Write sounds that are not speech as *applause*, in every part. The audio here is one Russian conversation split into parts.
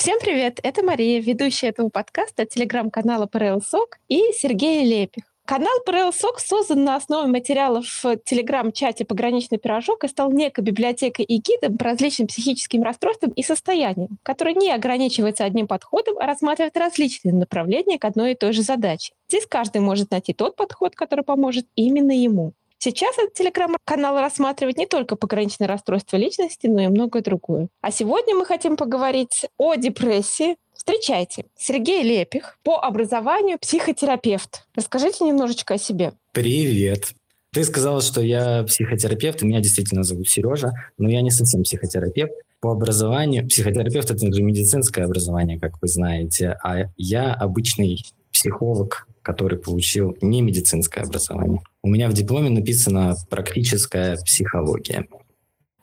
Всем привет! Это Мария, ведущая этого подкаста телеграм-канала ПРЛ СОК и Сергей Лепих. Канал ПРЛ СОК создан на основе материалов в телеграм-чате «Пограничный пирожок» и стал некой библиотекой и гидом по различным психическим расстройствам и состояниям, который не ограничивается одним подходом, а рассматривает различные направления к одной и той же задаче. Здесь каждый может найти тот подход, который поможет именно ему. Сейчас этот телеграм-канал рассматривает не только пограничное расстройство личности, но и многое другое. А сегодня мы хотим поговорить о депрессии. Встречайте, Сергей Лепих, по образованию психотерапевт. Расскажите немножечко о себе. Привет. Ты сказала, что я психотерапевт, и меня действительно зовут Сережа, но я не совсем психотерапевт. По образованию, психотерапевт – это медицинское образование, как вы знаете, а я обычный психолог, который получил не медицинское образование. У меня в дипломе написано «практическая психология».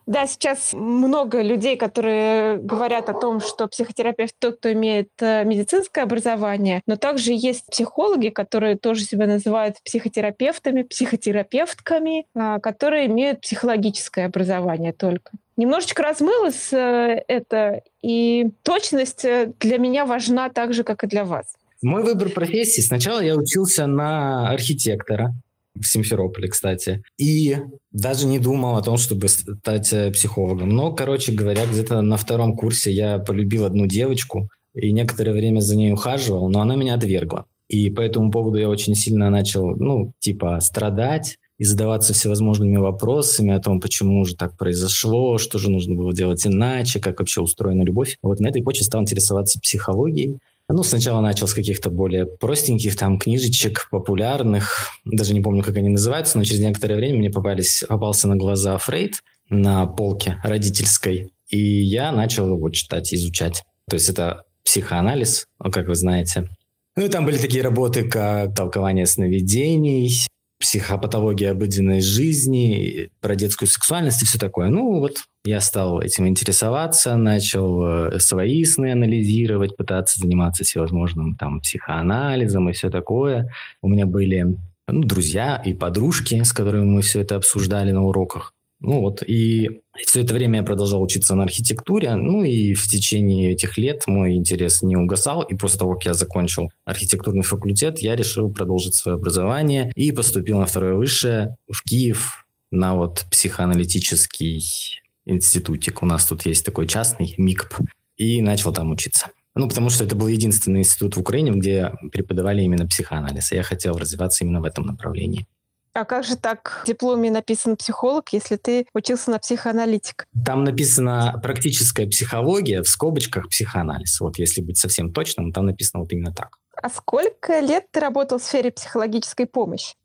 Да, сейчас много людей, которые говорят о том, что психотерапевт тот, кто имеет э, медицинское образование, но также есть психологи, которые тоже себя называют психотерапевтами, психотерапевтками, а, которые имеют психологическое образование только. Немножечко размылось э, это, и точность э, для меня важна так же, как и для вас. Мой выбор профессии. Сначала я учился на архитектора в Симферополе, кстати. И даже не думал о том, чтобы стать э, психологом. Но, короче говоря, где-то на втором курсе я полюбил одну девочку и некоторое время за ней ухаживал, но она меня отвергла. И по этому поводу я очень сильно начал, ну, типа, страдать и задаваться всевозможными вопросами о том, почему же так произошло, что же нужно было делать иначе, как вообще устроена любовь. Вот на этой почве стал интересоваться психологией. Ну, сначала начал с каких-то более простеньких там книжечек, популярных, даже не помню, как они называются, но через некоторое время мне попались, попался на глаза Фрейд на полке родительской, и я начал его читать, изучать. То есть это психоанализ, как вы знаете. Ну и там были такие работы, как толкование сновидений, психопатология обыденной жизни, про детскую сексуальность и все такое. Ну вот я стал этим интересоваться, начал э, свои сны анализировать, пытаться заниматься всевозможным там психоанализом и все такое. У меня были ну, друзья и подружки, с которыми мы все это обсуждали на уроках. Ну вот, и все это время я продолжал учиться на архитектуре, ну и в течение этих лет мой интерес не угасал, и после того, как я закончил архитектурный факультет, я решил продолжить свое образование и поступил на второе высшее в Киев на вот психоаналитический институтик. У нас тут есть такой частный, МИКП, и начал там учиться. Ну, потому что это был единственный институт в Украине, где преподавали именно психоанализ, и я хотел развиваться именно в этом направлении. А как же так в дипломе написан психолог, если ты учился на психоаналитик? Там написано практическая психология, в скобочках психоанализ. Вот если быть совсем точным, там написано вот именно так. А сколько лет ты работал в сфере психологической помощи?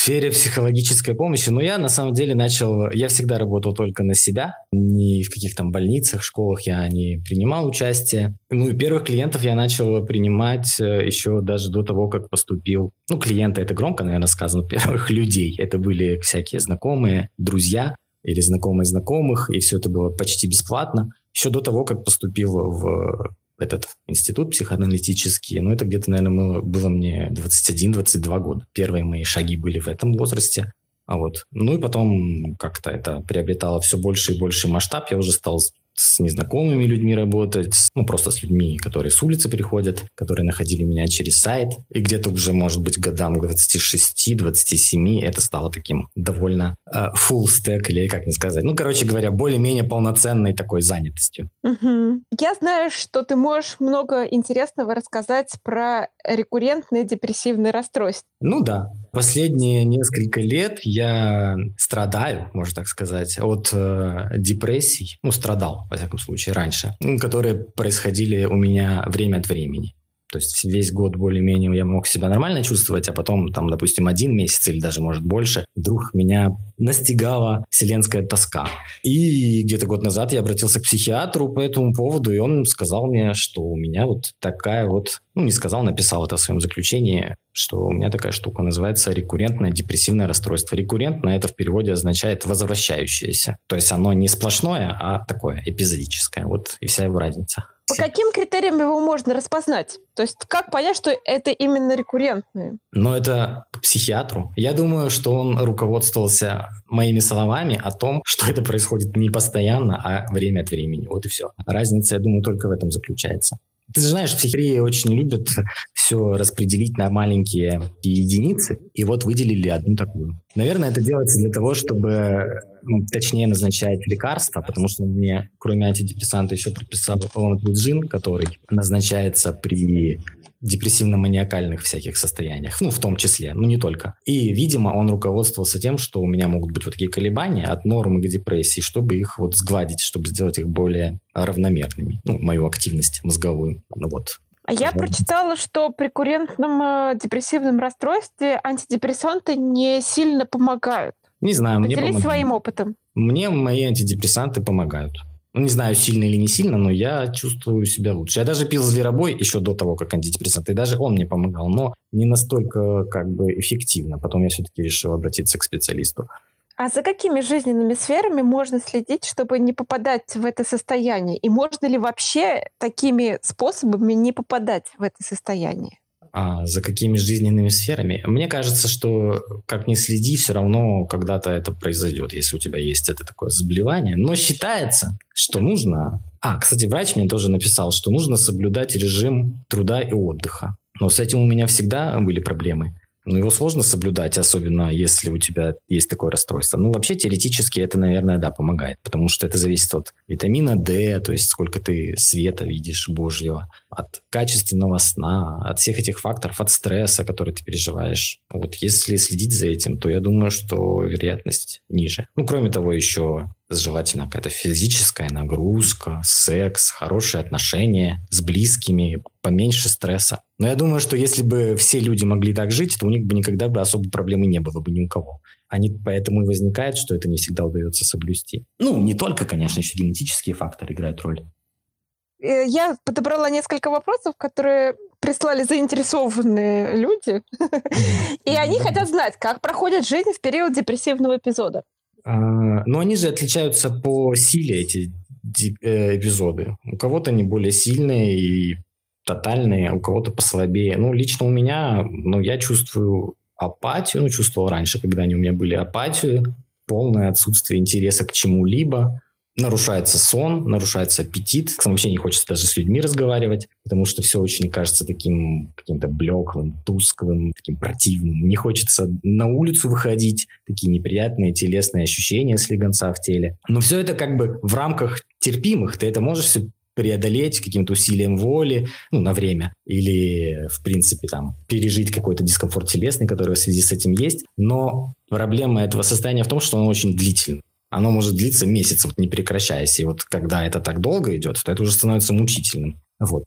Сфере психологической помощи, но я на самом деле начал, я всегда работал только на себя, ни в каких там больницах, школах я не принимал участие. Ну и первых клиентов я начал принимать э, еще даже до того, как поступил. Ну, клиенты, это громко, наверное, сказано, первых людей. Это были всякие знакомые, друзья или знакомые знакомых, и все это было почти бесплатно. Еще до того, как поступил в этот институт психоаналитический, ну, это где-то, наверное, было мне 21-22 года. Первые мои шаги были в этом возрасте. А вот. Ну и потом как-то это приобретало все больше и больше масштаб. Я уже стал с незнакомыми людьми работать, ну, просто с людьми, которые с улицы приходят, которые находили меня через сайт. И где-то уже, может быть, годам 26-27 это стало таким довольно э, full stack, или как мне сказать. Ну, короче говоря, более-менее полноценной такой занятостью. Угу. Я знаю, что ты можешь много интересного рассказать про рекуррентное депрессивное расстройство. Ну да. Последние несколько лет я страдаю, можно так сказать, от э, депрессий. Ну, страдал, во всяком случае, раньше, которые происходили у меня время от времени. То есть весь год более-менее я мог себя нормально чувствовать, а потом, там, допустим, один месяц или даже, может, больше, вдруг меня настигала вселенская тоска. И где-то год назад я обратился к психиатру по этому поводу, и он сказал мне, что у меня вот такая вот, ну, не сказал, написал это в своем заключении, что у меня такая штука называется рекуррентное депрессивное расстройство. Рекуррентное это в переводе означает возвращающееся. То есть оно не сплошное, а такое эпизодическое. Вот и вся его разница. По каким критериям его можно распознать? То есть как понять, что это именно рекуррентные? Но это к психиатру. Я думаю, что он руководствовался моими словами о том, *laughs* что это происходит не постоянно, а время от времени. Вот и все. Разница, я думаю, только в этом заключается. Ты знаешь, психиатрии очень любят все распределить на маленькие единицы, и вот выделили одну такую. Наверное, это делается для того, чтобы ну, точнее назначать лекарства, потому что мне, кроме антидепрессанта, еще прописал ламотригин, который назначается при депрессивно-маниакальных всяких состояниях, ну, в том числе, но не только. И, видимо, он руководствовался тем, что у меня могут быть вот такие колебания от нормы к депрессии, чтобы их вот сгладить, чтобы сделать их более равномерными, ну, мою активность мозговую, ну, вот. А я прочитала, что при курентном э, депрессивном расстройстве антидепрессанты не сильно помогают. Не знаю, Поделись мне помогают. своим опытом. Мне мои антидепрессанты помогают. Ну, не знаю, сильно или не сильно, но я чувствую себя лучше. Я даже пил зверобой еще до того, как антидепрессант, и даже он мне помогал, но не настолько как бы эффективно. Потом я все-таки решил обратиться к специалисту. А за какими жизненными сферами можно следить, чтобы не попадать в это состояние? И можно ли вообще такими способами не попадать в это состояние? А за какими жизненными сферами. Мне кажется, что как ни следи, все равно когда-то это произойдет, если у тебя есть это такое заболевание. Но считается, что нужно... А, кстати, врач мне тоже написал, что нужно соблюдать режим труда и отдыха. Но с этим у меня всегда были проблемы. Но его сложно соблюдать, особенно если у тебя есть такое расстройство. Ну, вообще, теоретически это, наверное, да, помогает, потому что это зависит от витамина D, то есть сколько ты света видишь божьего, от качественного сна, от всех этих факторов, от стресса, который ты переживаешь. Вот если следить за этим, то я думаю, что вероятность ниже. Ну, кроме того, еще желательно какая-то физическая нагрузка, секс, хорошие отношения с близкими, поменьше стресса. Но я думаю, что если бы все люди могли так жить, то у них бы никогда бы особо проблемы не было бы ни у кого. Они поэтому и возникает, что это не всегда удается соблюсти. Ну, не только, конечно, еще генетические факторы играют роль. Э, я подобрала несколько вопросов, которые прислали заинтересованные люди, *laughs* и они хотят знать, как проходит жизнь в период депрессивного эпизода. А, но они же отличаются по силе, эти э, эпизоды. У кого-то они более сильные и тотальные, у кого-то послабее. Ну, лично у меня, ну, я чувствую апатию, ну, чувствовал раньше, когда они у меня были апатию, полное отсутствие интереса к чему-либо, нарушается сон, нарушается аппетит, вообще не хочется даже с людьми разговаривать, потому что все очень кажется таким каким-то блеклым, тусклым, таким противным. Не хочется на улицу выходить, такие неприятные телесные ощущения слегонца в теле. Но все это как бы в рамках терпимых. Ты это можешь все преодолеть каким-то усилием воли, ну, на время, или, в принципе, там, пережить какой-то дискомфорт телесный, который в связи с этим есть. Но проблема этого состояния в том, что оно очень длительно оно может длиться месяцем, не прекращаясь. И вот когда это так долго идет, то это уже становится мучительным. Вот.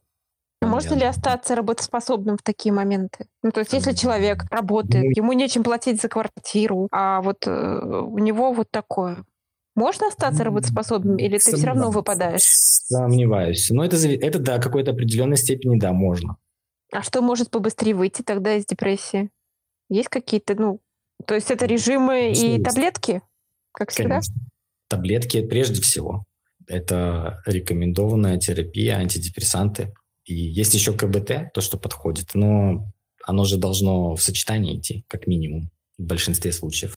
Можно ли остаться работоспособным в такие моменты? Ну, то есть, если человек работает, ну, ему нечем платить за квартиру, а вот э, у него вот такое. Можно остаться работоспособным, или ты все равно выпадаешь? Сомневаюсь. Но это, это до какой-то определенной степени, да, можно. А что может побыстрее выйти тогда из депрессии? Есть какие-то, ну, то есть это режимы Конечно, и есть. таблетки? Как всегда? Конечно. Таблетки прежде всего. Это рекомендованная терапия, антидепрессанты. И есть еще КБТ, то, что подходит, но оно же должно в сочетании идти, как минимум, в большинстве случаев.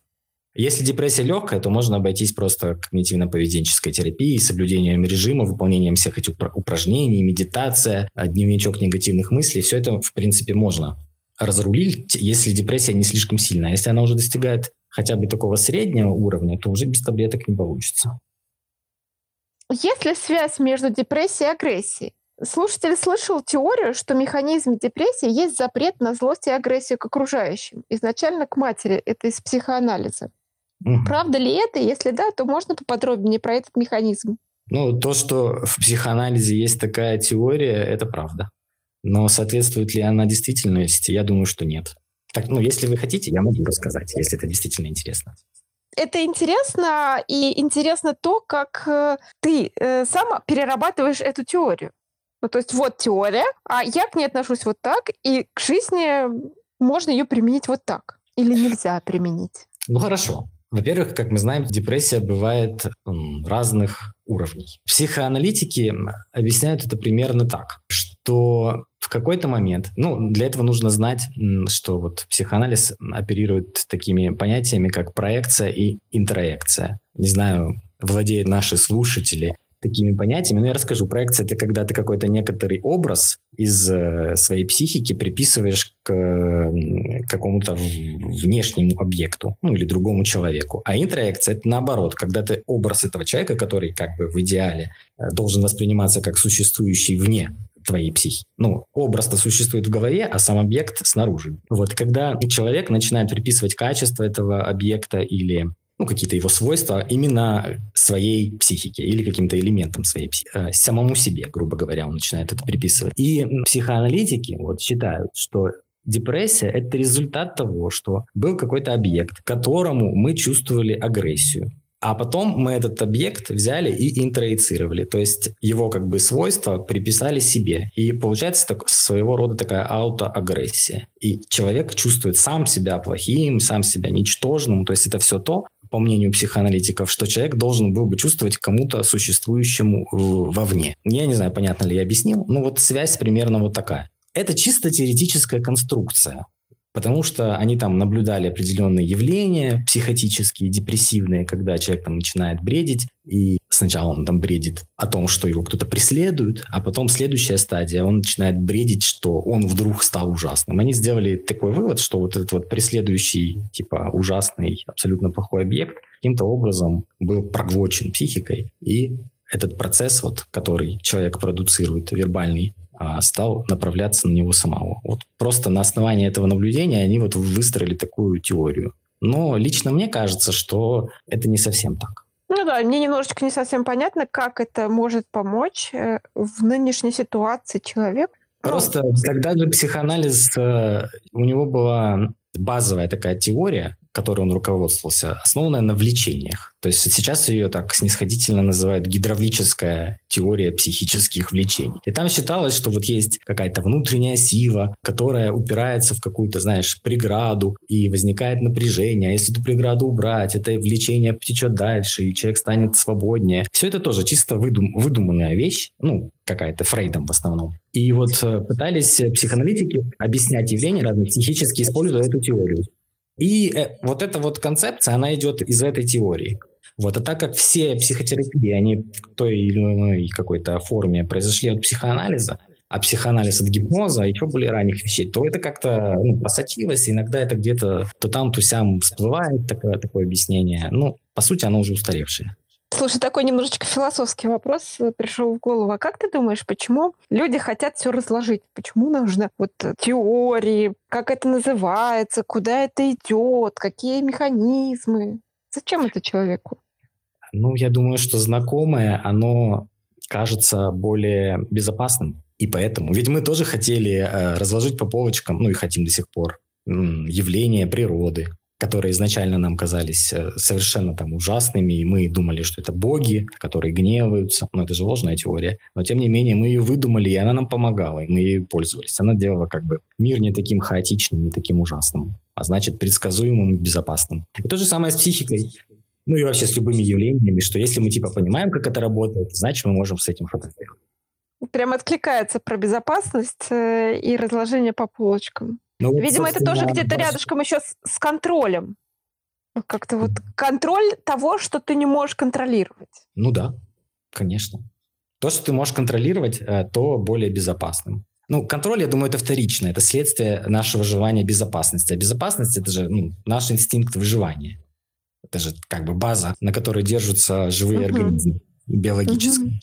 Если депрессия легкая, то можно обойтись просто когнитивно-поведенческой терапией, соблюдением режима, выполнением всех этих упражнений, медитация, дневничок негативных мыслей. Все это, в принципе, можно разрулить, если депрессия не слишком сильная. Если она уже достигает хотя бы такого среднего уровня, то уже без таблеток не получится. Есть ли связь между депрессией и агрессией? Слушатель слышал теорию, что механизм депрессии есть запрет на злость и агрессию к окружающим. Изначально к матери. Это из психоанализа. Угу. Правда ли это? Если да, то можно поподробнее про этот механизм? Ну, то, что в психоанализе есть такая теория, это правда. Но соответствует ли она действительности, я думаю, что нет. Так, ну, если вы хотите, я могу рассказать, если это действительно интересно. Это интересно, и интересно то, как э, ты э, сам перерабатываешь эту теорию. Ну, то есть вот теория, а я к ней отношусь вот так, и к жизни можно ее применить вот так. Или нельзя применить? Ну, хорошо. Во-первых, как мы знаем, депрессия бывает разных уровней. Психоаналитики объясняют это примерно так, что в какой-то момент, ну, для этого нужно знать, что вот психоанализ оперирует такими понятиями, как проекция и интроекция. Не знаю, владеют наши слушатели такими понятиями. Но я расскажу. Проекция – это когда ты какой-то некоторый образ из э, своей психики приписываешь к какому-то внешнему объекту, ну или другому человеку. А интроекция – это наоборот, когда ты образ этого человека, который как бы в идеале э, должен восприниматься как существующий вне твоей психики. Ну, образ-то существует в голове, а сам объект снаружи. Вот, когда человек начинает приписывать качество этого объекта или какие-то его свойства именно своей психике или каким-то элементам своей психики, э, самому себе, грубо говоря, он начинает это приписывать. И психоаналитики вот считают, что депрессия – это результат того, что был какой-то объект, которому мы чувствовали агрессию. А потом мы этот объект взяли и интроицировали, то есть его как бы свойства приписали себе. И получается так, своего рода такая аутоагрессия. И человек чувствует сам себя плохим, сам себя ничтожным. То есть это все то, по мнению психоаналитиков, что человек должен был бы чувствовать кому-то существующему вовне. Я не знаю, понятно ли я объяснил, но вот связь примерно вот такая. Это чисто теоретическая конструкция потому что они там наблюдали определенные явления психотические, депрессивные, когда человек там начинает бредить, и сначала он там бредит о том, что его кто-то преследует, а потом следующая стадия, он начинает бредить, что он вдруг стал ужасным. Они сделали такой вывод, что вот этот вот преследующий, типа, ужасный, абсолютно плохой объект каким-то образом был проглочен психикой, и этот процесс, вот, который человек продуцирует, вербальный, а, стал направляться на него самого. Вот просто на основании этого наблюдения они вот выстроили такую теорию. Но лично мне кажется, что это не совсем так. Ну да, мне немножечко не совсем понятно, как это может помочь э, в нынешней ситуации человек. Ну, просто тогда же психоанализ, э, у него была базовая такая теория, которой он руководствовался, основанная на влечениях. То есть сейчас ее так снисходительно называют гидравлическая теория психических влечений. И там считалось, что вот есть какая-то внутренняя сила, которая упирается в какую-то, знаешь, преграду, и возникает напряжение. А если эту преграду убрать, это влечение потечет дальше, и человек станет свободнее. Все это тоже чисто выдум- выдуманная вещь, ну, какая-то Фрейдом в основном. И вот э, пытались психоаналитики объяснять явления разные психически, используя эту теорию. И э, вот эта вот концепция, она идет из этой теории. Вот. А так как все психотерапии, они в той или иной какой-то форме произошли от психоанализа, а психоанализ от гипноза и еще более ранних вещей, то это как-то ну, просочилось, иногда это где-то то там, то сям всплывает такое, такое объяснение. Ну, по сути, оно уже устаревшее. Слушай, такой немножечко философский вопрос э, пришел в голову. А как ты думаешь, почему люди хотят все разложить? Почему нужно вот э, теории, как это называется, куда это идет, какие механизмы? Зачем это человеку? Ну, я думаю, что знакомое, оно кажется более безопасным. И поэтому, ведь мы тоже хотели э, разложить по полочкам, ну и хотим до сих пор, явления природы, которые изначально нам казались э, совершенно там ужасными, и мы думали, что это боги, которые гневаются. Но это же ложная теория. Но тем не менее мы ее выдумали, и она нам помогала, и мы ею пользовались. Она делала как бы мир не таким хаотичным, не таким ужасным, а значит предсказуемым и безопасным. И то же самое с психикой. Ну и вообще с любыми явлениями, что если мы типа понимаем, как это работает, значит мы можем с этим сделать. Прям откликается про безопасность э, и разложение по полочкам. Ну, вот, Видимо, это тоже где-то рядышком еще с, с контролем. Как-то вот контроль того, что ты не можешь контролировать. Ну да, конечно. То, что ты можешь контролировать, э, то более безопасным. Ну, контроль, я думаю, это вторично. Это следствие нашего желания безопасности. А безопасность – это же ну, наш инстинкт выживания. Это же как бы база, на которой держатся живые uh-huh. организмы биологические.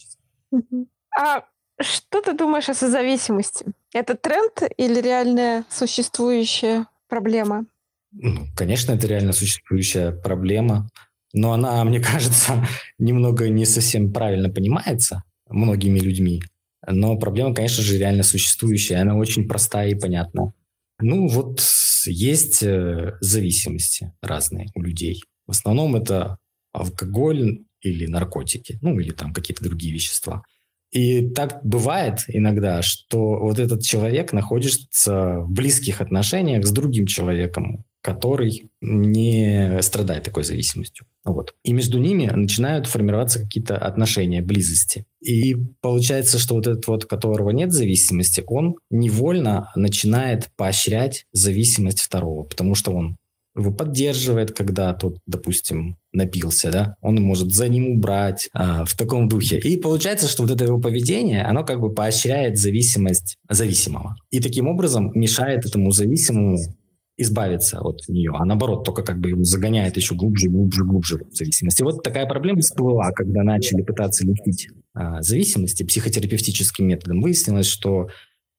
Uh-huh. А что ты думаешь о созависимости? Это тренд или реальная существующая проблема? Ну, конечно, это реально существующая проблема, но она, *laughs* мне кажется, немного не совсем правильно понимается многими людьми. Но проблема, конечно же, реально существующая, она очень простая и понятна. Ну вот есть э, зависимости разные у людей. В основном это алкоголь или наркотики, ну или там какие-то другие вещества. И так бывает иногда, что вот этот человек находится в близких отношениях с другим человеком, который не страдает такой зависимостью. Вот. И между ними начинают формироваться какие-то отношения, близости. И получается, что вот этот вот, которого нет зависимости, он невольно начинает поощрять зависимость второго, потому что он его поддерживает, когда тот, допустим, напился, да, он может за ним убрать а, в таком духе. И получается, что вот это его поведение, оно как бы поощряет зависимость зависимого. И таким образом мешает этому зависимому избавиться от нее, а наоборот, только как бы его загоняет еще глубже, глубже, глубже в зависимости. Вот такая проблема всплыла, когда начали пытаться лечить а, зависимости психотерапевтическим методом. Выяснилось, что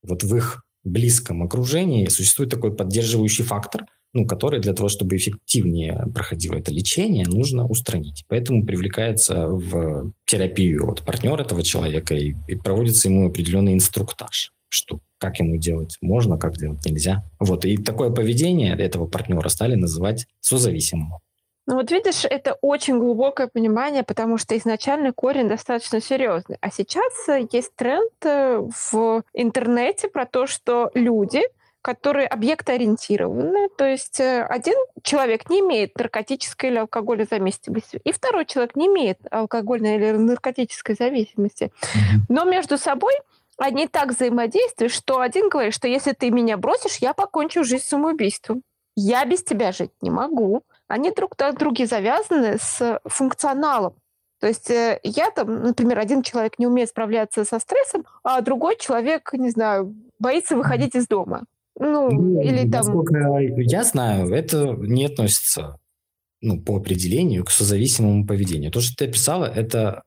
вот в их близком окружении существует такой поддерживающий фактор, ну, который для того, чтобы эффективнее проходило это лечение, нужно устранить. Поэтому привлекается в терапию вот партнер этого человека и, и проводится ему определенный инструктаж, что как ему делать можно, как делать нельзя. Вот, и такое поведение этого партнера стали называть созависимым. Ну вот видишь, это очень глубокое понимание, потому что изначальный корень достаточно серьезный. А сейчас э, есть тренд э, в интернете про то, что люди – которые объектоориентированы. То есть э, один человек не имеет наркотической или алкогольной зависимости, и второй человек не имеет алкогольной или наркотической зависимости. Но между собой они так взаимодействуют, что один говорит, что если ты меня бросишь, я покончу жизнь самоубийством. Я без тебя жить не могу. Они друг на друге завязаны с функционалом. То есть э, я там, например, один человек не умеет справляться со стрессом, а другой человек, не знаю, боится выходить из дома. Ну, ну или там... Насколько я знаю, это не относится ну, по определению к созависимому поведению. То, что ты описала, это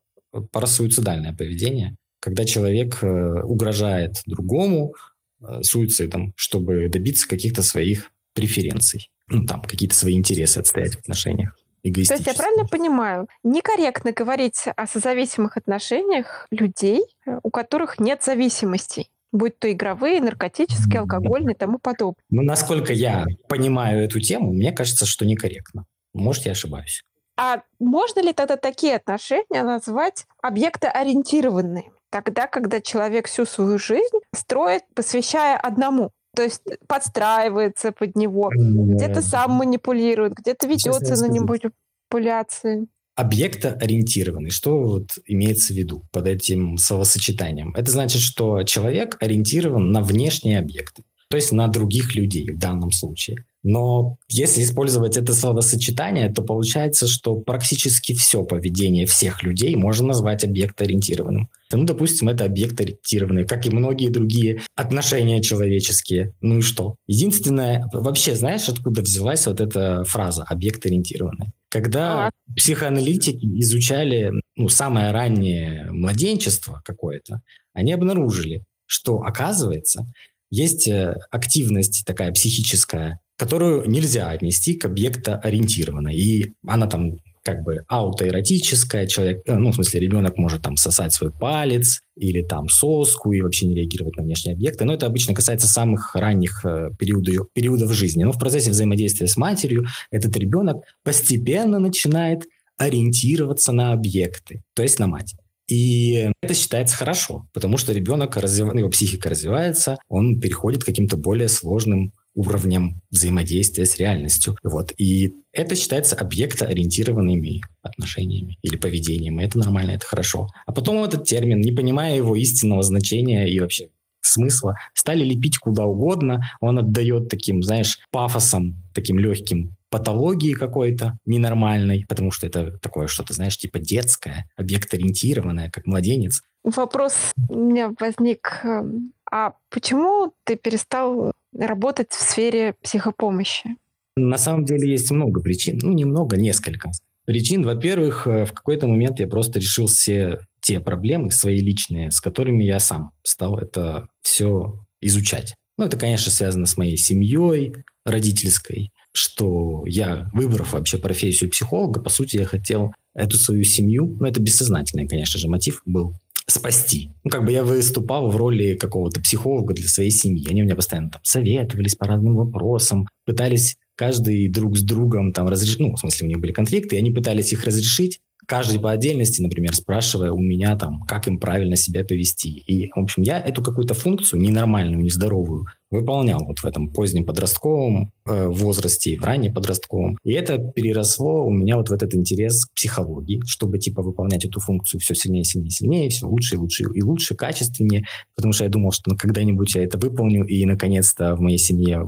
парасуицидальное поведение, когда человек э, угрожает другому э, суицидом, чтобы добиться каких-то своих преференций, ну, там, какие-то свои интересы отстоять в отношениях. То есть я правильно понимаю, некорректно говорить о созависимых отношениях людей, э, у которых нет зависимостей будь то игровые, наркотические, алкогольные и тому подобное. Ну, насколько я понимаю эту тему, мне кажется, что некорректно. Может, я ошибаюсь. А можно ли тогда такие отношения назвать объектоориентированными? Тогда, когда человек всю свою жизнь строит, посвящая одному. То есть подстраивается под него, где-то сам манипулирует, где-то ведется на манипуляции объектоориентированный. Что вот имеется в виду под этим словосочетанием? Это значит, что человек ориентирован на внешние объекты, то есть на других людей в данном случае. Но если использовать это словосочетание, то получается, что практически все поведение всех людей можно назвать объектоориентированным. Ну, допустим, это объектоориентированные, как и многие другие отношения человеческие. Ну и что? Единственное, вообще, знаешь, откуда взялась вот эта фраза объектоориентированная? Когда а. психоаналитики изучали ну, самое раннее младенчество какое-то, они обнаружили, что, оказывается, есть э, активность такая психическая, которую нельзя отнести к объектоориентированной. И она там как бы аутоэротическая, человек, э, ну, в смысле, ребенок может там сосать свой палец или там соску и вообще не реагировать на внешние объекты. Но это обычно касается самых ранних э, периодов, периодов жизни. Но в процессе взаимодействия с матерью этот ребенок постепенно начинает ориентироваться на объекты, то есть на мать. И это считается хорошо, потому что ребенок, развив... его психика развивается, он переходит к каким-то более сложным уровнем взаимодействия с реальностью. Вот. И это считается объектоориентированными отношениями или поведением. И это нормально, это хорошо. А потом этот термин, не понимая его истинного значения и вообще смысла, стали лепить куда угодно. Он отдает таким, знаешь, пафосом, таким легким патологии какой-то ненормальной, потому что это такое что-то, знаешь, типа детское, объект-ориентированное, как младенец. Вопрос у меня возник. Эм, а почему ты перестал работать в сфере психопомощи? На самом деле есть много причин. Ну, немного, несколько причин. Во-первых, э, в какой-то момент я просто решил все те проблемы свои личные, с которыми я сам стал это все изучать. Ну, это, конечно, связано с моей семьей родительской, что я, выбрав вообще профессию психолога, по сути, я хотел эту свою семью, ну, это бессознательный, конечно же, мотив был, спасти. Ну, как бы я выступал в роли какого-то психолога для своей семьи. Они у меня постоянно там советовались по разным вопросам, пытались каждый друг с другом там разрешить, ну, в смысле, у них были конфликты, и они пытались их разрешить каждый по отдельности, например, спрашивая у меня там, как им правильно себя повести. И, в общем, я эту какую-то функцию ненормальную, нездоровую выполнял вот в этом позднем подростковом э, возрасте, в раннем подростковом. И это переросло у меня вот в этот интерес к психологии, чтобы типа выполнять эту функцию все сильнее, сильнее, сильнее, все лучше и лучше и лучше, качественнее, потому что я думал, что ну, когда-нибудь я это выполню, и наконец-то в моей семье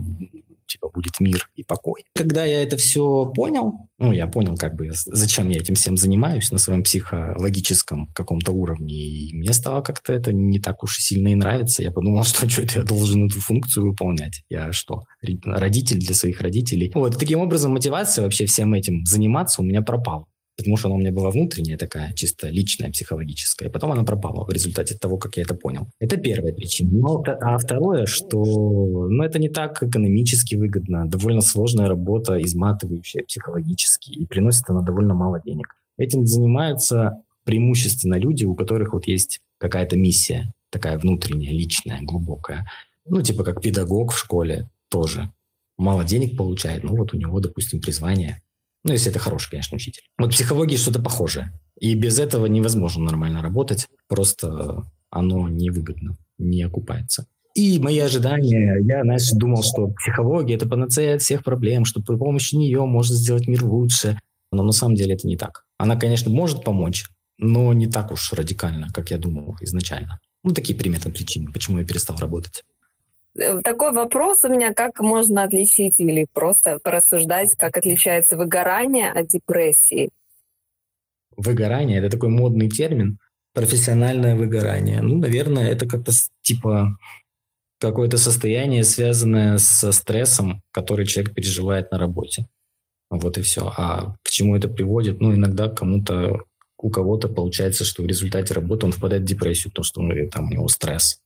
типа будет мир и покой. Когда я это все понял, ну, я понял, как бы, зачем я этим всем занимаюсь на своем психологическом каком-то уровне, и мне стало как-то это не так уж и сильно и нравится. Я подумал, *laughs* что что это я должен эту функцию выполнять. Я что, родитель для своих родителей? Вот, таким образом мотивация вообще всем этим заниматься у меня пропала потому что она у меня была внутренняя такая, чисто личная, психологическая. И потом она пропала в результате того, как я это понял. Это первая причина. Но, а второе, что ну, это не так экономически выгодно. Довольно сложная работа, изматывающая психологически, и приносит она довольно мало денег. Этим занимаются преимущественно люди, у которых вот есть какая-то миссия, такая внутренняя, личная, глубокая. Ну, типа как педагог в школе тоже. Мало денег получает, ну вот у него, допустим, призвание ну, если это хороший, конечно, учитель. Вот психология что-то похожее. И без этого невозможно нормально работать. Просто оно невыгодно, не окупается. И мои ожидания, я, знаешь, думал, что психология – это панацея от всех проблем, что при помощи нее можно сделать мир лучше. Но на самом деле это не так. Она, конечно, может помочь, но не так уж радикально, как я думал изначально. Ну, такие приметы причины, почему я перестал работать. Э, такой вопрос у меня, как можно отличить или просто порассуждать, как отличается выгорание от депрессии? Выгорание – это такой модный термин, профессиональное выгорание. Ну, наверное, это как-то типа какое-то состояние, связанное со стрессом, который человек переживает на работе. Вот и все. А к чему это приводит? Ну, иногда кому-то, у кого-то получается, что в результате работы он впадает в депрессию, то, что ну, там у него стресс.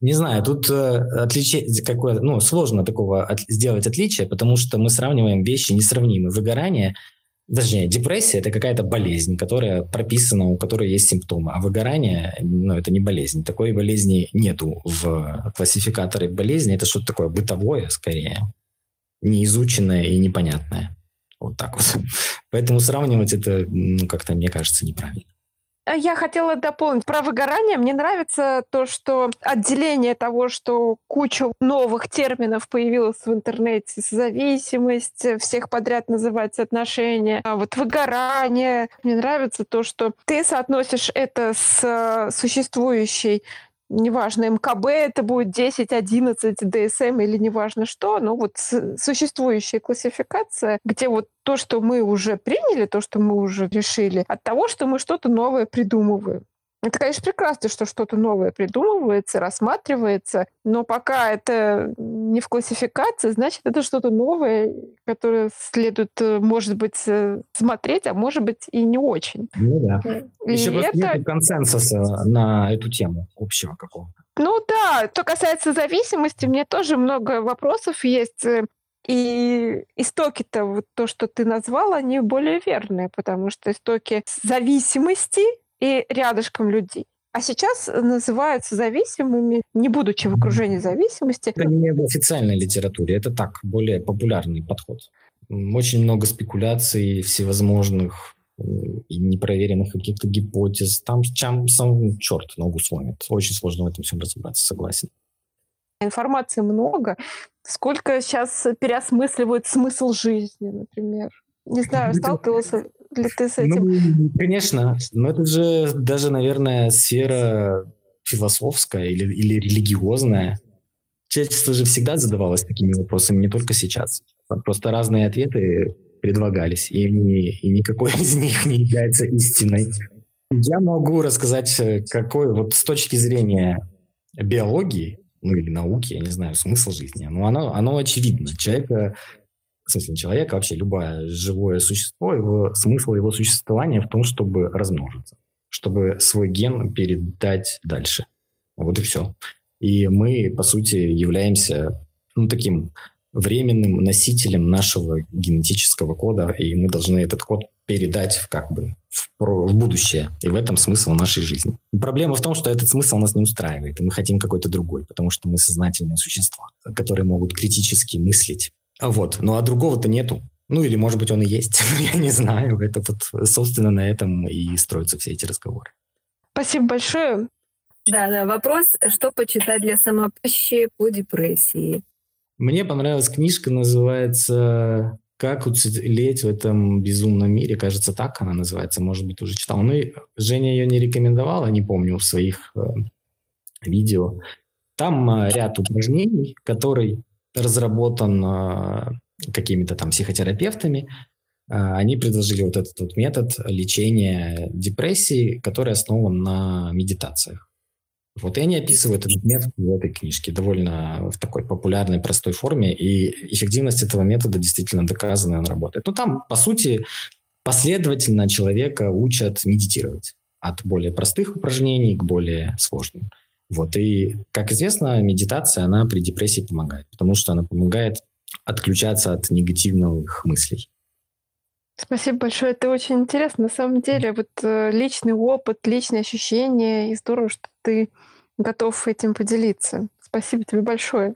Не знаю, тут э, отличие, какое, ну, сложно такого от, сделать отличие, потому что мы сравниваем вещи несравнимые. Выгорание, даже депрессия – это какая-то болезнь, которая прописана, у которой есть симптомы. А выгорание, ну, это не болезнь. Такой болезни нету в классификаторе болезни. Это что-то такое бытовое, скорее, неизученное и непонятное. Вот так вот. *laughs* Поэтому сравнивать это, ну, как-то, мне кажется, неправильно. А я хотела дополнить про выгорание. Мне нравится то, что отделение того, что куча новых терминов появилось в интернете. Зависимость, всех подряд называть отношения. А вот выгорание. Мне нравится то, что ты соотносишь это с э, существующей неважно, МКБ это будет 10, 11, ДСМ или неважно что, но вот существующая классификация, где вот то, что мы уже приняли, то, что мы уже решили, от того, что мы что-то новое придумываем. Это, конечно, прекрасно, что что-то новое придумывается, рассматривается, но пока это не в классификации, значит, это что-то новое, которое следует, э, может быть, э, смотреть, а может быть и не очень. Ну да. И Еще это... нет консенсуса на эту тему общего какого-то. Ну да, что касается зависимости, мне тоже много вопросов есть. Э, и истоки-то, вот то, что ты назвала, они более верные, потому что истоки зависимости и рядышком людей. А сейчас называются зависимыми, не будучи в окружении зависимости. Это не в официальной литературе, это так, более популярный подход. Очень много спекуляций всевозможных и непроверенных каких-то гипотез. Там чем сам черт ногу сломит. Очень сложно в этом всем разобраться, согласен. Информации много. Сколько сейчас переосмысливают смысл жизни, например. Не знаю, сталкивался ли ты с этим? Ну, конечно, но это же даже, наверное, сфера философская или, или религиозная. Человечество же всегда задавалось такими вопросами, не только сейчас. Просто разные ответы предлагались, и, не, и никакой из них не является истиной. Я могу рассказать, какой вот с точки зрения биологии, ну или науки, я не знаю, смысл жизни, но оно, оно очевидно. Человека в смысле человека, вообще любое живое существо, его, смысл его существования в том, чтобы размножиться, чтобы свой ген передать дальше. Вот и все. И мы, по сути, являемся ну, таким временным носителем нашего генетического кода, и мы должны этот код передать как бы в, в будущее. И в этом смысл нашей жизни. Проблема в том, что этот смысл нас не устраивает, и мы хотим какой-то другой, потому что мы сознательные существа, которые могут критически мыслить вот. Ну а другого-то нету. Ну или, может быть, он и есть, *laughs* я не знаю. Это вот, собственно, на этом и строятся все эти разговоры. Спасибо большое. Да, да. Вопрос, что почитать для самопомощи по депрессии? Мне понравилась книжка, называется «Как уцелеть в этом безумном мире». Кажется, так она называется. Может быть, уже читал. Ну, Женя ее не рекомендовала, не помню, в своих э, видео. Там э, ряд упражнений, который разработан э, какими-то там психотерапевтами. Э, они предложили вот этот вот метод лечения депрессии, который основан на медитациях. Вот и они описывают этот метод в этой книжке довольно в такой популярной, простой форме, и эффективность этого метода действительно доказана, он работает. Но ну, там, по сути, последовательно человека учат медитировать от более простых упражнений к более сложным. Вот, и, как известно, медитация, она при депрессии помогает, потому что она помогает отключаться от негативных мыслей. Спасибо большое, это очень интересно. На самом деле, вот э, личный опыт, личные ощущения, и здорово, что ты готов этим поделиться. Спасибо тебе большое.